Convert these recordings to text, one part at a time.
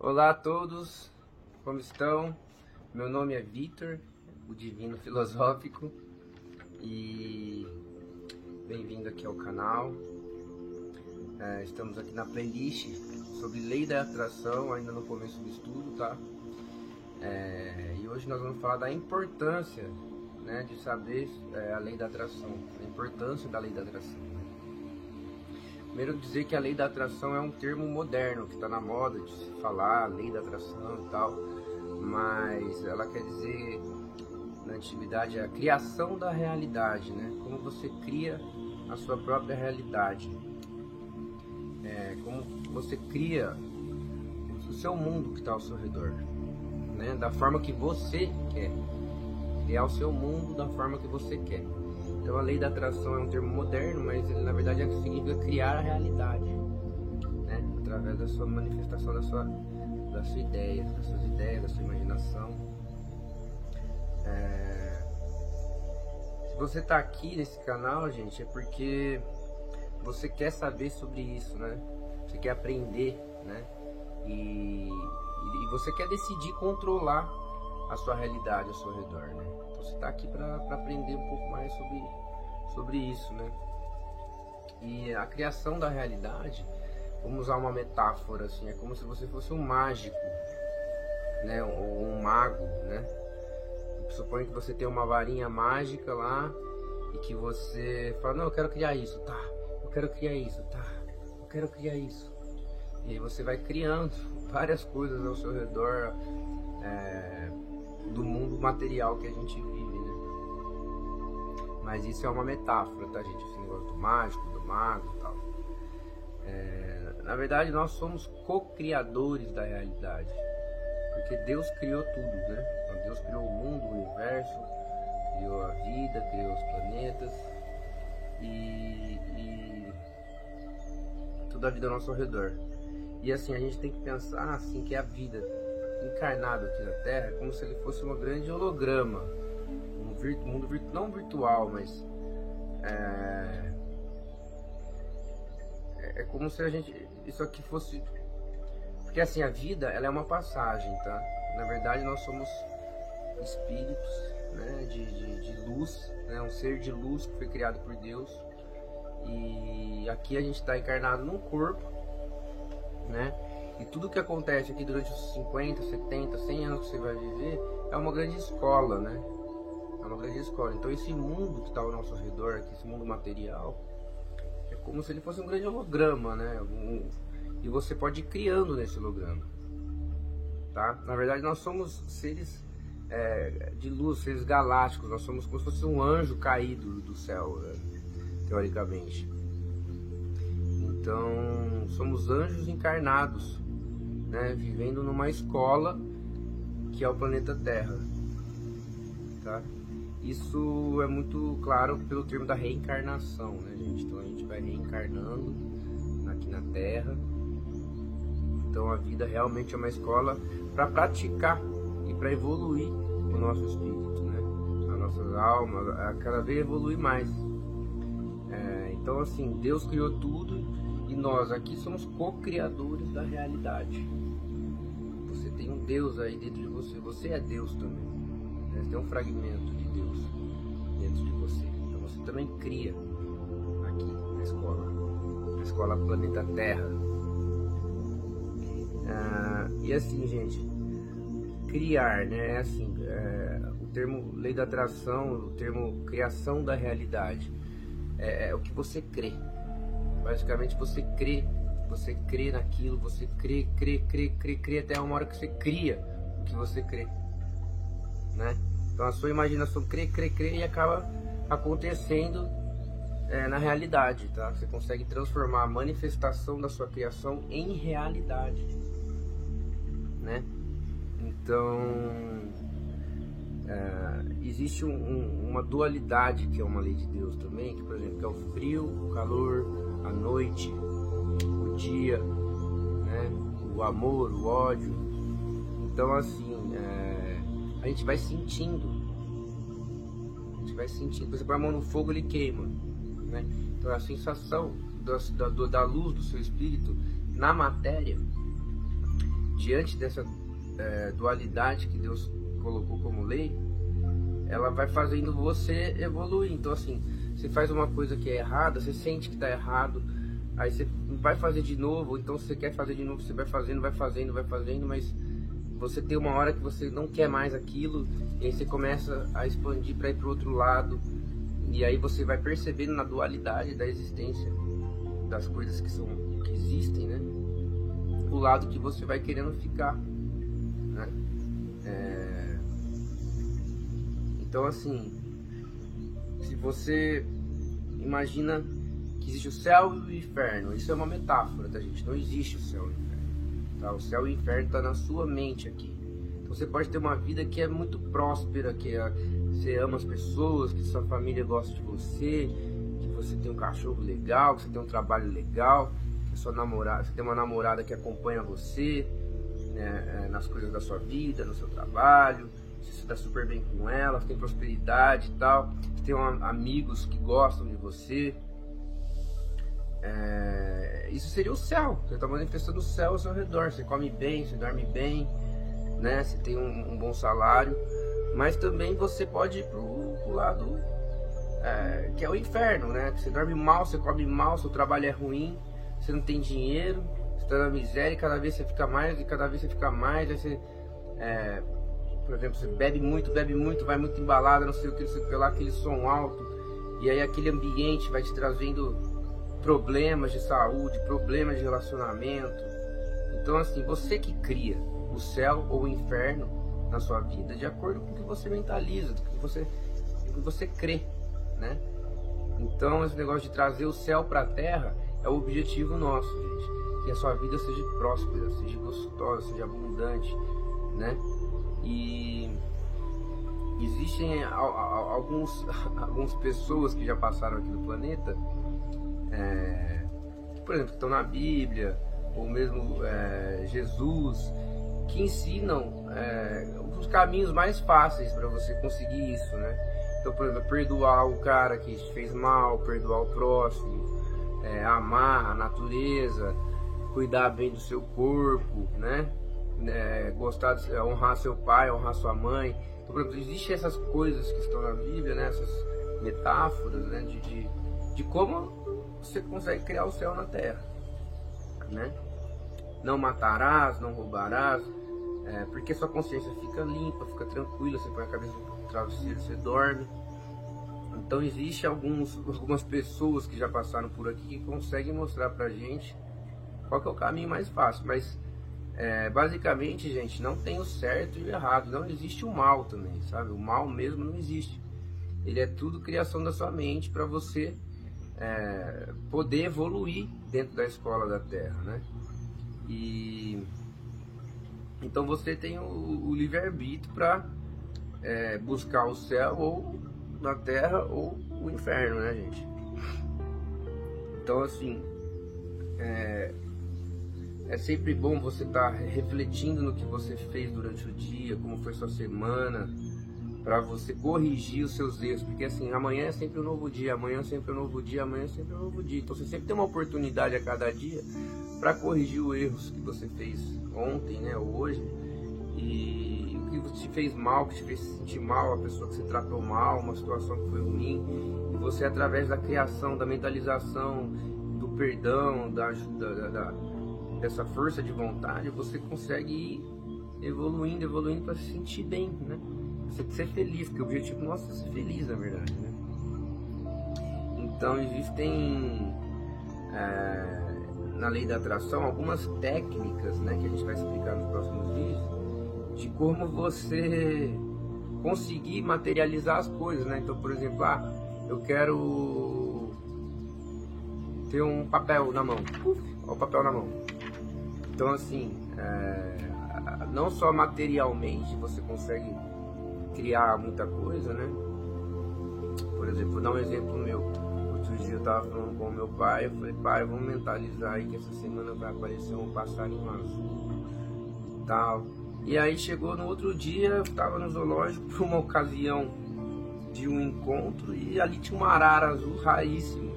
Olá a todos, como estão? Meu nome é Vitor, o Divino Filosófico, e bem-vindo aqui ao canal. É, estamos aqui na playlist sobre lei da atração, ainda no começo do estudo, tá? É, e hoje nós vamos falar da importância né, de saber é, a lei da atração, a importância da lei da atração. Primeiro dizer que a lei da atração é um termo moderno, que está na moda de se falar, lei da atração e tal, mas ela quer dizer, na antiguidade, a criação da realidade, né? Como você cria a sua própria realidade. É, como você cria o seu mundo que está ao seu redor, né? Da forma que você quer. Criar o seu mundo da forma que você quer. Então a lei da atração é um termo moderno, mas ele na verdade é significa criar a realidade, né? Através da sua manifestação da sua, da sua ideia, das suas ideias, da sua imaginação. É... Se você está aqui nesse canal, gente, é porque você quer saber sobre isso, né? Você quer aprender, né? E, e você quer decidir controlar a sua realidade ao seu redor, né? Então você está aqui para aprender um pouco mais sobre, sobre isso, né? E a criação da realidade, vamos usar uma metáfora assim, é como se você fosse um mágico, né? Ou um mago, né? Suponha que você tem uma varinha mágica lá e que você fala, não, eu quero criar isso, tá? Eu quero criar isso, tá? Eu quero criar isso. E aí você vai criando várias coisas ao seu redor. É, do mundo material que a gente vive? Mas isso é uma metáfora, tá, gente? Esse negócio do mágico, do mago e tal. É, na verdade, nós somos co-criadores da realidade. Porque Deus criou tudo, né? Deus criou o mundo, o universo, criou a vida, criou os planetas e, e toda a vida ao nosso redor. E assim, a gente tem que pensar assim que a vida encarnado aqui na Terra é como se ele fosse um grande holograma, mundo não virtual, mas é, é, é como se a gente isso aqui fosse porque assim a vida ela é uma passagem, tá? Na verdade nós somos espíritos, né, de, de, de luz, né, um ser de luz que foi criado por Deus e aqui a gente está encarnado num corpo, né? E tudo que acontece aqui durante os 50, 70, 100 anos que você vai viver é uma grande escola, né? Grande escola. Então esse mundo que está ao nosso redor, esse mundo material, é como se ele fosse um grande holograma, né? Um, e você pode ir criando nesse holograma, tá? Na verdade nós somos seres é, de luz, seres galácticos. Nós somos como se fosse um anjo caído do céu, né? teoricamente. Então somos anjos encarnados né, vivendo numa escola que é o planeta Terra. Tá? Isso é muito claro pelo termo da reencarnação, né, gente? Então a gente vai reencarnando aqui na Terra. Então a vida realmente é uma escola para praticar e para evoluir o nosso espírito, né? A nossa alma, a cada vez evoluir mais. É, então assim, Deus criou tudo e nós aqui somos co-criadores da realidade. Você tem um Deus aí dentro de você. Você é Deus também. Você tem um fragmento de Deus dentro de você. Então você também cria aqui na escola. Na escola Planeta Terra. Ah, e assim, gente, criar, né? É assim, é, o termo lei da atração, o termo criação da realidade. É, é o que você crê. Basicamente você crê, você crê naquilo, você crê, crê, crê, crê, crê até uma hora que você cria o que você crê, né? Então a sua imaginação crê, crê, crê e acaba acontecendo é, na realidade, tá? Você consegue transformar a manifestação da sua criação em realidade, né? Então é, existe um, um, uma dualidade que é uma lei de Deus também, que por exemplo que é o frio, o calor, a noite, o dia, né? o amor, o ódio. Então, assim, a gente vai sentindo. A gente vai sentindo. Você põe a mão no fogo, ele queima. Né? Então, a sensação da, da, da luz do seu espírito na matéria diante dessa é, dualidade que Deus colocou como lei, ela vai fazendo você evoluir. Então, assim, você faz uma coisa que é errada, você sente que está errado, aí você vai fazer de novo, então você quer fazer de novo, você vai fazendo, vai fazendo, vai fazendo, mas você tem uma hora que você não quer mais aquilo, e aí você começa a expandir para ir para outro lado, e aí você vai percebendo na dualidade da existência das coisas que são que existem, né? O lado que você vai querendo ficar, né? É... Então assim, se você imagina que existe o céu e o inferno, isso é uma metáfora, tá gente? Não existe o céu e o inferno. Tá? O céu e o inferno está na sua mente aqui. Então você pode ter uma vida que é muito próspera, que é, você ama as pessoas, que sua família gosta de você, que você tem um cachorro legal, que você tem um trabalho legal, que sua namorada, você tem uma namorada que acompanha você né, é, nas coisas da sua vida, no seu trabalho, você dá super bem com ela, você tem prosperidade e tal, você tem um, amigos que gostam de você. É, isso seria o céu. Você está manifestando o céu ao seu redor. Você come bem, você dorme bem, né? Você tem um, um bom salário. Mas também você pode ir pro, pro lado é, que é o inferno, né? Você dorme mal, você come mal, seu trabalho é ruim, você não tem dinheiro, você está na miséria e cada vez você fica mais e cada vez você fica mais. Aí você, é, por exemplo, você bebe muito, bebe muito, vai muito embalada, não sei o que, não sei lá, aquele som alto. E aí aquele ambiente vai te trazendo problemas de saúde, problemas de relacionamento. Então assim, você que cria o céu ou o inferno na sua vida de acordo com o que você mentaliza, do que você, do que você crê, né? Então esse negócio de trazer o céu para a terra é o objetivo nosso, gente. Que a sua vida seja próspera, seja gostosa, seja abundante, né? E existem alguns, algumas pessoas que já passaram aqui no planeta, é, por exemplo, que estão na Bíblia, ou mesmo é, Jesus, que ensinam é, os caminhos mais fáceis para você conseguir isso, né? Então, por exemplo, perdoar o cara que te fez mal, perdoar o próximo, é, amar a natureza, cuidar bem do seu corpo, né? É, gostar de honrar seu pai, honrar sua mãe. Então, por exemplo, existem essas coisas que estão na Bíblia, né? Essas metáforas, né? De, de, de como você consegue criar o céu na terra, né? Não matarás, não roubarás, é, porque sua consciência fica limpa, fica tranquila, você põe a cabeça no travesseiro, você dorme. Então existe alguns, algumas pessoas que já passaram por aqui que conseguem mostrar pra gente qual é o caminho mais fácil, mas é, basicamente, gente, não tem o certo e o errado, não existe o mal também, sabe? O mal mesmo não existe. Ele é tudo criação da sua mente para você é, poder evoluir dentro da escola da Terra, né? E então você tem o, o livre-arbítrio para é, buscar o céu ou na terra ou o inferno, né, gente? Então, assim, é, é sempre bom você estar tá refletindo no que você fez durante o dia, como foi sua semana, para você corrigir os seus erros, porque assim, amanhã é sempre um novo dia, amanhã é sempre um novo dia, amanhã é sempre um novo dia. Então você sempre tem uma oportunidade a cada dia para corrigir os erros que você fez ontem, né, ou hoje, e o que te fez mal, que te fez sentir mal, a pessoa que você tratou mal, uma situação que foi ruim, e você através da criação, da mentalização, do perdão, da, da, da dessa força de vontade, você consegue ir evoluindo, evoluindo para se sentir bem, né? Você ser feliz, porque o objetivo nosso é ser feliz, na verdade, né? Então existem é, na lei da atração algumas técnicas né, que a gente vai explicar nos próximos vídeos de como você conseguir materializar as coisas, né? Então, por exemplo, ah, eu quero ter um papel na mão, Uf, o papel na mão. Então, assim, é, não só materialmente você consegue criar muita coisa, né? Por exemplo, vou dar um exemplo meu outro dia eu tava falando com meu pai, eu falei, pai, vamos mentalizar aí que essa semana vai aparecer um passarinho azul tal. E aí chegou no outro dia, eu tava no zoológico por uma ocasião de um encontro e ali tinha uma arara azul raríssima.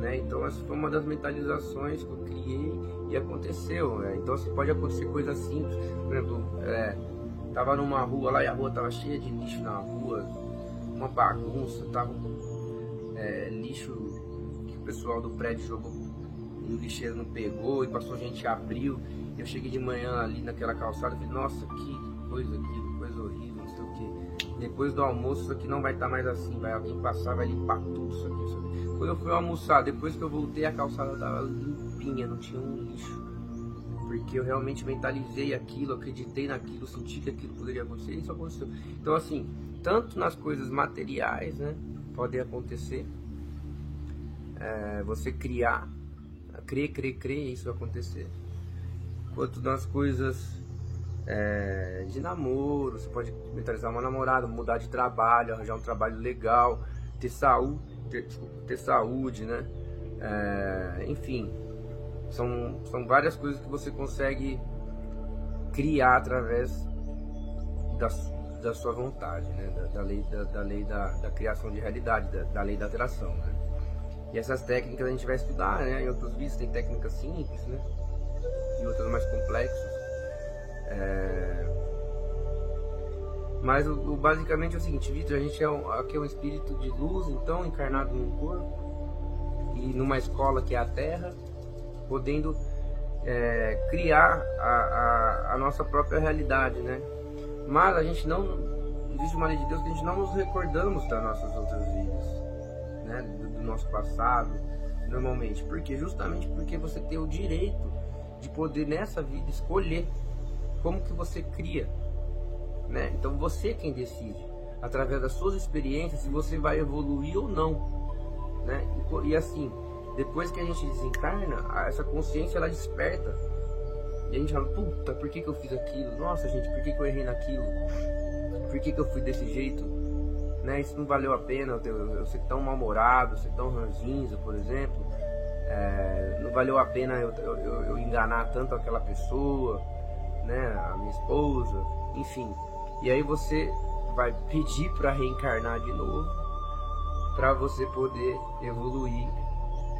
Né? Então essa foi uma das mentalizações que eu criei e aconteceu. Né? Então assim, pode acontecer coisas simples. Por exemplo, é, tava numa rua lá e a rua tava cheia de lixo na rua, uma bagunça, tava é, lixo que o pessoal do prédio jogou e o lixeiro não pegou e passou gente abriu. Eu cheguei de manhã ali naquela calçada e falei, nossa, que coisa aquilo, coisa horrível, não sei o que. Depois do almoço isso aqui não vai estar tá mais assim, vai alguém passar, vai limpar tudo isso aqui, isso aqui. Quando eu fui almoçar, depois que eu voltei, a calçada estava limpinha, não tinha um lixo. Porque eu realmente mentalizei aquilo, acreditei naquilo, senti que aquilo poderia acontecer e isso aconteceu. Então assim, tanto nas coisas materiais, né, podem acontecer, é, você criar, crer, crer, crer, isso acontecer. Quanto nas coisas é, de namoro, você pode mentalizar uma namorada, mudar de trabalho, arranjar um trabalho legal, ter saúde, ter, ter saúde, né? É, enfim, são, são várias coisas que você consegue criar através da, da sua vontade, né? Da, da lei, da, da, lei da, da criação de realidade, da, da lei da atração, né? E essas técnicas a gente vai estudar, né? Em outros vídeos tem técnicas simples, né? E outras mais complexas. É... Mas o, o, basicamente é o seguinte, Vitor, a gente é um, aqui é um espírito de luz, então, encarnado num corpo e numa escola que é a Terra, podendo é, criar a, a, a, nossa própria realidade, né? Mas a gente não, existe uma lei de Deus que a gente não nos recordamos das nossas outras vidas, né? Do, do nosso passado, normalmente. Por quê? Justamente porque você tem o direito de poder nessa vida escolher como que você cria, né? Então você quem decide, através das suas experiências, se você vai evoluir ou não, né? E, e assim, depois que a gente desencarna, essa consciência ela desperta. E a gente fala, puta, por que, que eu fiz aquilo? Nossa, gente, por que, que eu errei naquilo? Por que, que eu fui desse jeito? Né? Isso não valeu a pena eu, eu, ser tão mal-humorado, ser tão ranzinza, por exemplo. É, não valeu a pena eu, eu, eu enganar tanto aquela pessoa né, a minha esposa, enfim. E aí você vai pedir para reencarnar de novo, para você poder evoluir.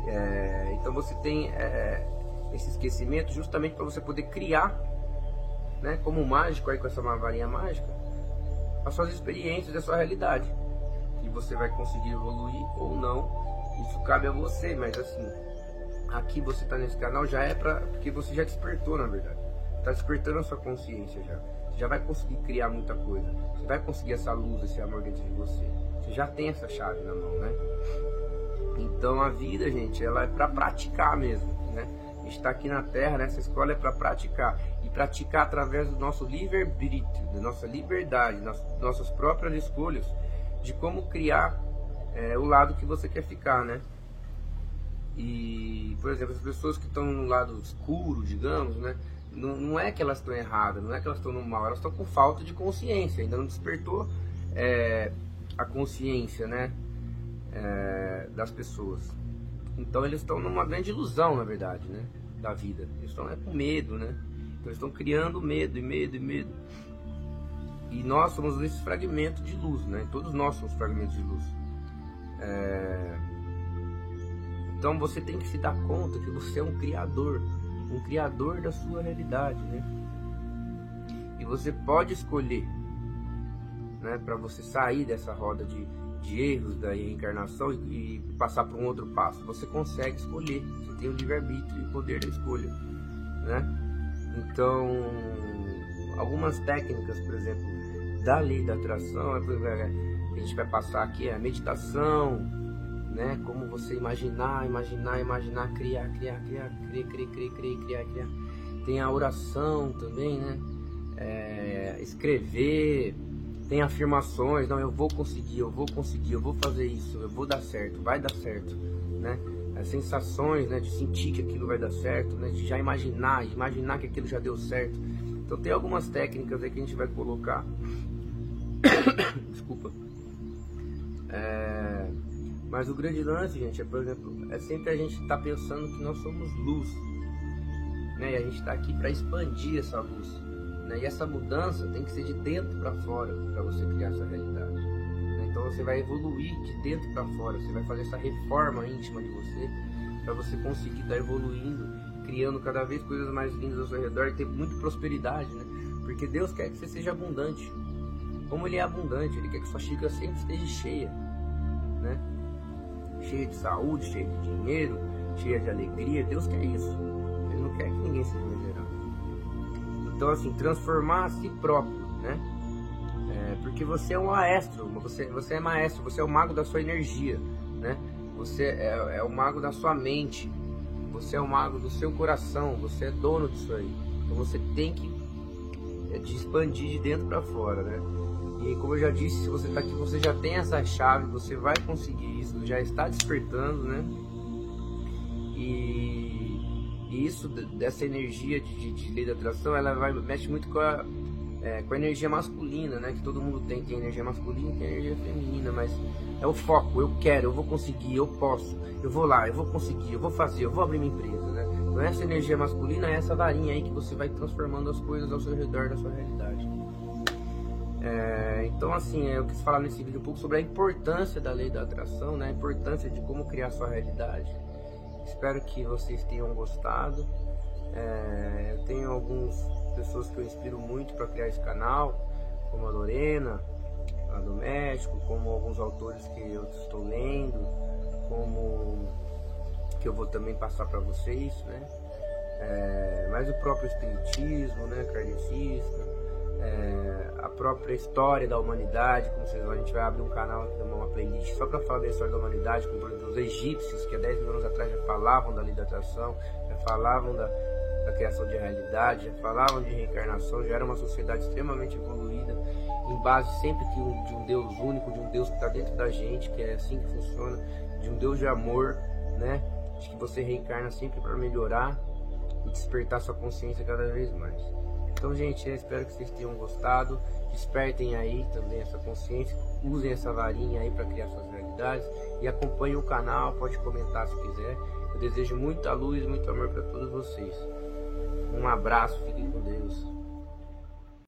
É, então você tem é, esse esquecimento justamente para você poder criar, né, como mágico aí com essa varinha mágica, as suas experiências, a sua realidade. E você vai conseguir evoluir ou não. Isso cabe a você, mas assim, aqui você está nesse canal já é para porque você já despertou na verdade está despertando a sua consciência já. Você já vai conseguir criar muita coisa. Você vai conseguir essa luz, esse amor dentro de você. Você já tem essa chave na mão, né? Então a vida, gente, ela é para praticar mesmo, né? Está aqui na Terra, né? essa escola é para praticar. E praticar através do nosso livre-arbítrio, da nossa liberdade, das nossas próprias escolhas, de como criar é, o lado que você quer ficar, né? E, por exemplo, as pessoas que estão no lado escuro, digamos, né? não, não é que elas estão erradas, não é que elas estão no mal, elas estão com falta de consciência, ainda não despertou é, a consciência né, é, das pessoas. Então eles estão numa grande ilusão, na verdade, né, da vida. Eles estão é, com medo, né? Então eles estão criando medo e medo e medo. E nós somos esse fragmento de luz, né? Todos nós somos fragmentos de luz. É... Então você tem que se dar conta que você é um criador um criador da sua realidade, né? E você pode escolher, né, para você sair dessa roda de, de erros da reencarnação e, e passar para um outro passo. Você consegue escolher, você tem o livre-arbítrio e o poder da escolha, né? Então, algumas técnicas, por exemplo, da lei da atração, é, a gente vai passar aqui é a meditação, né? Como você imaginar, imaginar, imaginar, criar, criar, criar, criar, criar, criar, criar, criar, criar. Tem a oração também, né? É, escrever, tem afirmações, não, eu vou conseguir, eu vou conseguir, eu vou fazer isso, eu vou dar certo, vai dar certo, né? As sensações, né, de sentir que aquilo vai dar certo, né, de já imaginar, imaginar que aquilo já deu certo. Então tem algumas técnicas aí que a gente vai colocar. Desculpa. É mas o grande lance, gente, é, por exemplo, é sempre a gente estar tá pensando que nós somos luz. Né? E a gente está aqui para expandir essa luz. Né? E essa mudança tem que ser de dentro para fora para você criar essa realidade. Né? Então você vai evoluir de dentro para fora, você vai fazer essa reforma íntima de você para você conseguir estar tá evoluindo, criando cada vez coisas mais lindas ao seu redor e ter muita prosperidade, né? Porque Deus quer que você seja abundante. Como Ele é abundante, Ele quer que sua xícara sempre esteja cheia, né? Cheia de saúde, cheia de dinheiro, cheia de alegria. Deus quer isso. Ele não quer que ninguém seja miserável. Então, assim, transformar a si próprio, né? É, porque você é um maestro, você, você é maestro, você é o mago da sua energia, né? Você é, é o mago da sua mente, você é o mago do seu coração, você é dono disso aí. Então você tem que é, te expandir de dentro para fora, né? E como eu já disse, se você está aqui, você já tem essa chave, você vai conseguir isso, já está despertando, né? Isso, dessa energia de, de, de lei da atração, ela vai, mexe muito com a, é, com a energia masculina, né? Que todo mundo tem, tem energia masculina tem energia feminina, mas é o foco, eu quero, eu vou conseguir, eu posso, eu vou lá, eu vou conseguir, eu vou fazer, eu vou abrir minha empresa, né? Então essa energia masculina é essa varinha aí que você vai transformando as coisas ao seu redor da sua realidade. É, então assim, eu quis falar nesse vídeo um pouco sobre a importância da lei da atração, né? A importância de como criar sua realidade. Espero que vocês tenham gostado. É, eu tenho algumas pessoas que eu inspiro muito para criar esse canal, como a Lorena, lá do México, como alguns autores que eu estou lendo, como que eu vou também passar para vocês, né? É, mas o próprio espiritismo, né, kardecista, é, a própria história da humanidade, como vocês vão, a gente vai abrir um canal uma playlist só para falar da história da humanidade, como os egípcios que há 10 mil anos atrás já falavam da lidatação, já falavam da, da criação de realidade, já falavam de reencarnação, já era uma sociedade extremamente evoluída, em base sempre de um, de um Deus único, de um Deus que está dentro da gente, que é assim que funciona, de um Deus de amor, né? De que você reencarna sempre para melhorar e despertar sua consciência cada vez mais. Então, gente, eu espero que vocês tenham gostado. Despertem aí também essa consciência, usem essa varinha aí para criar suas realidades e acompanhem o canal, pode comentar se quiser. Eu desejo muita luz, muito amor para todos vocês. Um abraço, fiquem com Deus.